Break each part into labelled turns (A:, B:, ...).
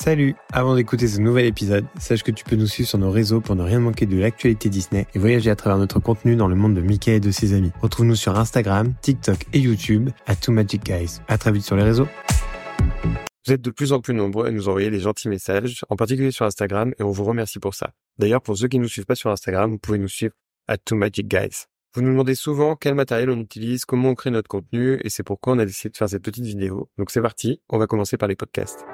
A: Salut Avant d'écouter ce nouvel épisode, sache que tu peux nous suivre sur nos réseaux pour ne rien manquer de l'actualité Disney et voyager à travers notre contenu dans le monde de Mickey et de ses amis. Retrouve-nous sur Instagram, TikTok et YouTube à Two Magic Guys. À très vite sur les réseaux.
B: Vous êtes de plus en plus nombreux à nous envoyer des gentils messages, en particulier sur Instagram, et on vous remercie pour ça. D'ailleurs, pour ceux qui ne nous suivent pas sur Instagram, vous pouvez nous suivre à Two Magic Guys. Vous nous demandez souvent quel matériel on utilise, comment on crée notre contenu, et c'est pourquoi on a décidé de faire cette petite vidéo. Donc c'est parti, on va commencer par les podcasts.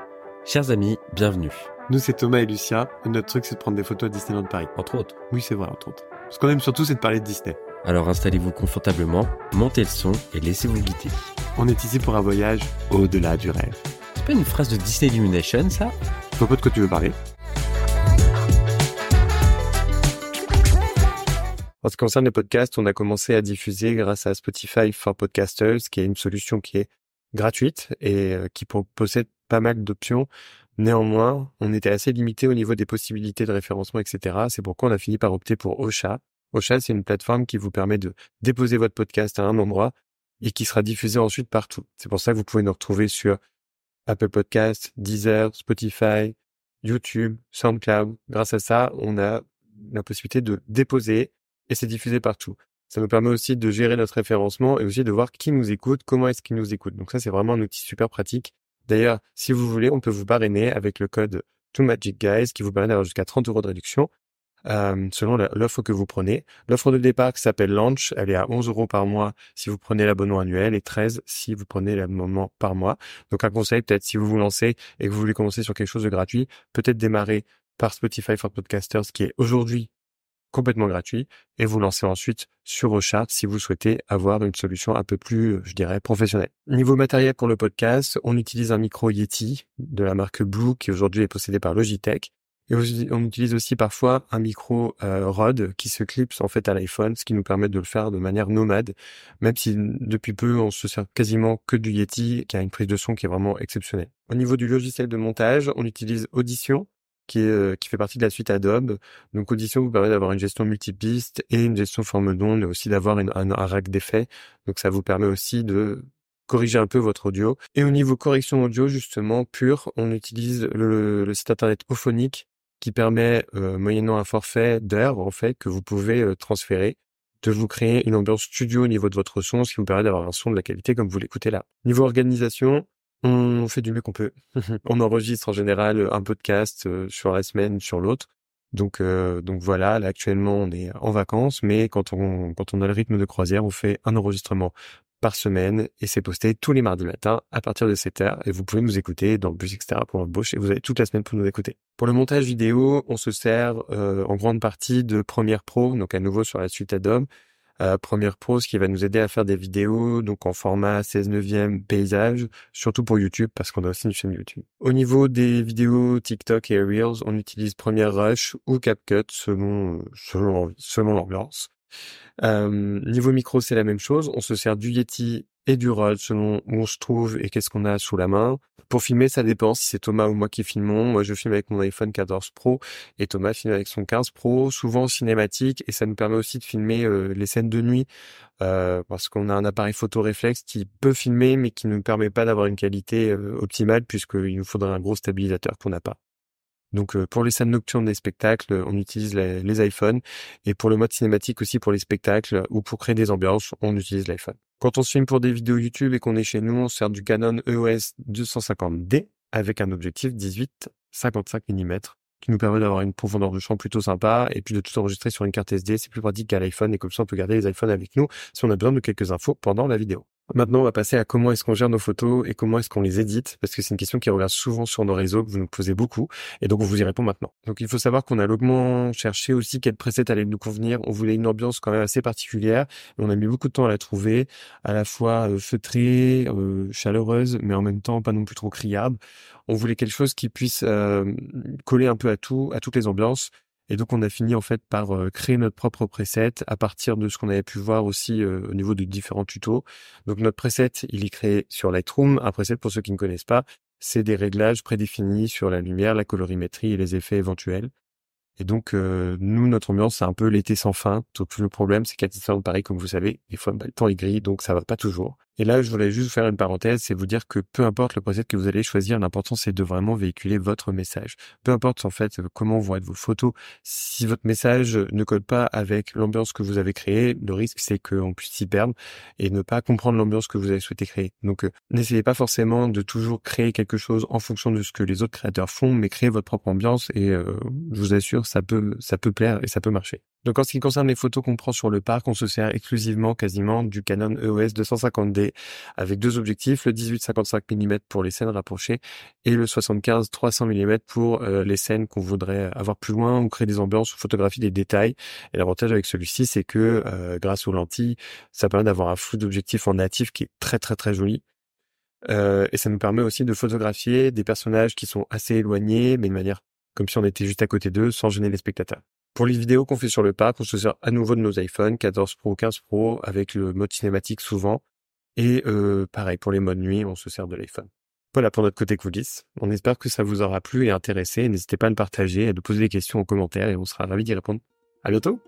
C: Chers amis, bienvenue.
B: Nous, c'est Thomas et Lucia, et notre truc, c'est de prendre des photos à Disneyland Paris.
C: Entre autres.
B: Oui, c'est vrai, entre autres. Ce qu'on aime surtout, c'est de parler de Disney.
C: Alors installez-vous confortablement, montez le son et laissez-vous guider.
B: On est ici pour un voyage au-delà du rêve.
C: C'est pas une phrase de Disney Illumination, ça?
B: Je vois pas de quoi tu veux parler. En ce qui concerne les podcasts, on a commencé à diffuser grâce à Spotify for Podcasters, qui est une solution qui est gratuite et euh, qui possède pas mal d'options. Néanmoins, on était assez limité au niveau des possibilités de référencement, etc. C'est pourquoi on a fini par opter pour Ocha. Ocha, c'est une plateforme qui vous permet de déposer votre podcast à un endroit et qui sera diffusé ensuite partout. C'est pour ça que vous pouvez nous retrouver sur Apple Podcasts, Deezer, Spotify, YouTube, SoundCloud. Grâce à ça, on a la possibilité de déposer et c'est diffusé partout. Ça nous permet aussi de gérer notre référencement et aussi de voir qui nous écoute, comment est-ce qu'il nous écoute. Donc ça, c'est vraiment un outil super pratique. D'ailleurs, si vous voulez, on peut vous parrainer avec le code TwoMagicGuys qui vous permet d'avoir jusqu'à 30 euros de réduction euh, selon l'offre que vous prenez. L'offre de départ qui s'appelle Launch, elle est à 11 euros par mois si vous prenez l'abonnement annuel et 13 si vous prenez l'abonnement par mois. Donc un conseil, peut-être si vous vous lancez et que vous voulez commencer sur quelque chose de gratuit, peut-être démarrer par Spotify for Podcasters qui est aujourd'hui complètement gratuit et vous lancez ensuite sur Ocha si vous souhaitez avoir une solution un peu plus, je dirais, professionnelle. Niveau matériel pour le podcast, on utilise un micro Yeti de la marque Blue qui aujourd'hui est possédé par Logitech. Et on utilise aussi parfois un micro euh, Rode qui se clipse en fait à l'iPhone, ce qui nous permet de le faire de manière nomade, même si depuis peu on se sert quasiment que du Yeti, qui a une prise de son qui est vraiment exceptionnelle. Au niveau du logiciel de montage, on utilise Audition, qui, euh, qui fait partie de la suite Adobe. Donc Audition vous permet d'avoir une gestion multipiste et une gestion forme d'onde, et aussi d'avoir un, rack d'effets. Donc ça vous permet aussi de corriger un peu votre audio. Et au niveau correction audio, justement, pur, on utilise le, site internet Ophonic qui permet, euh, moyennant un forfait d'heures, en fait, que vous pouvez euh, transférer, de vous créer une ambiance studio au niveau de votre son, ce qui vous permet d'avoir un son de la qualité comme vous l'écoutez là. Niveau organisation, on fait du mieux qu'on peut. on enregistre en général un podcast euh, sur la semaine, sur l'autre. Donc, euh, donc voilà, là actuellement on est en vacances, mais quand on quand on a le rythme de croisière, on fait un enregistrement par semaine et c'est posté tous les mardis matins à partir de 7 heures et vous pouvez nous écouter dans le bus etc pour l'embauche et vous avez toute la semaine pour nous écouter. Pour le montage vidéo, on se sert euh, en grande partie de Premiere Pro, donc à nouveau sur la suite Adobe euh, Premiere qui va nous aider à faire des vidéos donc en format 16 neuvième paysage, surtout pour YouTube parce qu'on a aussi une chaîne YouTube. Au niveau des vidéos TikTok et Reels, on utilise Premiere Rush ou CapCut selon selon selon l'ambiance. Euh, niveau micro, c'est la même chose. On se sert du Yeti et du Rode selon où on se trouve et qu'est-ce qu'on a sous la main. Pour filmer, ça dépend si c'est Thomas ou moi qui filmons. Moi, je filme avec mon iPhone 14 Pro et Thomas filme avec son 15 Pro, souvent cinématique et ça nous permet aussi de filmer euh, les scènes de nuit euh, parce qu'on a un appareil photo réflexe qui peut filmer mais qui ne nous permet pas d'avoir une qualité euh, optimale puisqu'il nous faudrait un gros stabilisateur qu'on n'a pas. Donc pour les scènes nocturnes des spectacles, on utilise les, iPhones et pour le mode cinématique aussi pour les spectacles ou pour créer des ambiances, on utilise l'iPhone. Quand on filme pour des vidéos YouTube et qu'on est chez nous, on sert du Canon EOS 250D avec un objectif 18-55 mm qui nous permet d'avoir une profondeur de champ plutôt sympa et puis de tout enregistrer sur une carte SD. C'est plus pratique qu'à l'iPhone et comme ça on peut garder les iPhones avec nous si on a besoin de quelques infos pendant la vidéo. Maintenant, on va passer à comment est-ce qu'on gère nos photos et comment est-ce qu'on les édite, parce que c'est une question qui revient souvent sur nos réseaux, que vous nous posez beaucoup, et donc on vous y répond maintenant. Donc il faut savoir qu'on a longuement cherché aussi quel preset allait nous convenir. On voulait une ambiance quand même assez particulière, et on a mis beaucoup de temps à la trouver, à la fois euh, feutrée, euh, chaleureuse, mais en même temps pas non plus trop criarde. On voulait quelque chose qui puisse euh, coller un peu à tout, à toutes les ambiances, et donc on a fini en fait par euh, créer notre propre preset à partir de ce qu'on avait pu voir aussi euh, au niveau de différents tutos. Donc notre preset, il est créé sur Lightroom. Un preset, pour ceux qui ne connaissent pas, c'est des réglages prédéfinis sur la lumière, la colorimétrie et les effets éventuels. Et donc euh, nous, notre ambiance, c'est un peu l'été sans fin. Donc le problème, c'est qu'à Disneyland Paris, comme vous savez, des fois bah, le temps est gris, donc ça va pas toujours. Et là, je voulais juste faire une parenthèse, c'est vous dire que peu importe le preset que vous allez choisir, l'important c'est de vraiment véhiculer votre message. Peu importe en fait comment vont être vos photos, si votre message ne colle pas avec l'ambiance que vous avez créée, le risque c'est qu'on puisse s'y perdre et ne pas comprendre l'ambiance que vous avez souhaité créer. Donc euh, n'essayez pas forcément de toujours créer quelque chose en fonction de ce que les autres créateurs font, mais créez votre propre ambiance et euh, je vous assure, ça peut, ça peut plaire et ça peut marcher. Donc en ce qui concerne les photos qu'on prend sur le parc, on se sert exclusivement quasiment du Canon EOS 250D avec deux objectifs, le 18-55 mm pour les scènes rapprochées et le 75-300 mm pour euh, les scènes qu'on voudrait avoir plus loin ou créer des ambiances ou photographier des détails. Et l'avantage avec celui-ci, c'est que euh, grâce aux lentilles, ça permet d'avoir un flou d'objectif en natif qui est très très très joli. Euh, et ça nous permet aussi de photographier des personnages qui sont assez éloignés, mais de manière comme si on était juste à côté d'eux, sans gêner les spectateurs. Pour les vidéos qu'on fait sur le parc, on se sert à nouveau de nos iPhones 14 Pro, 15 Pro, avec le mode cinématique souvent. Et euh, pareil, pour les modes nuit, on se sert de l'iPhone. Voilà pour notre côté coulisses. On espère que ça vous aura plu et intéressé. N'hésitez pas à le partager et de poser des questions en commentaire et on sera ravis d'y répondre. À bientôt!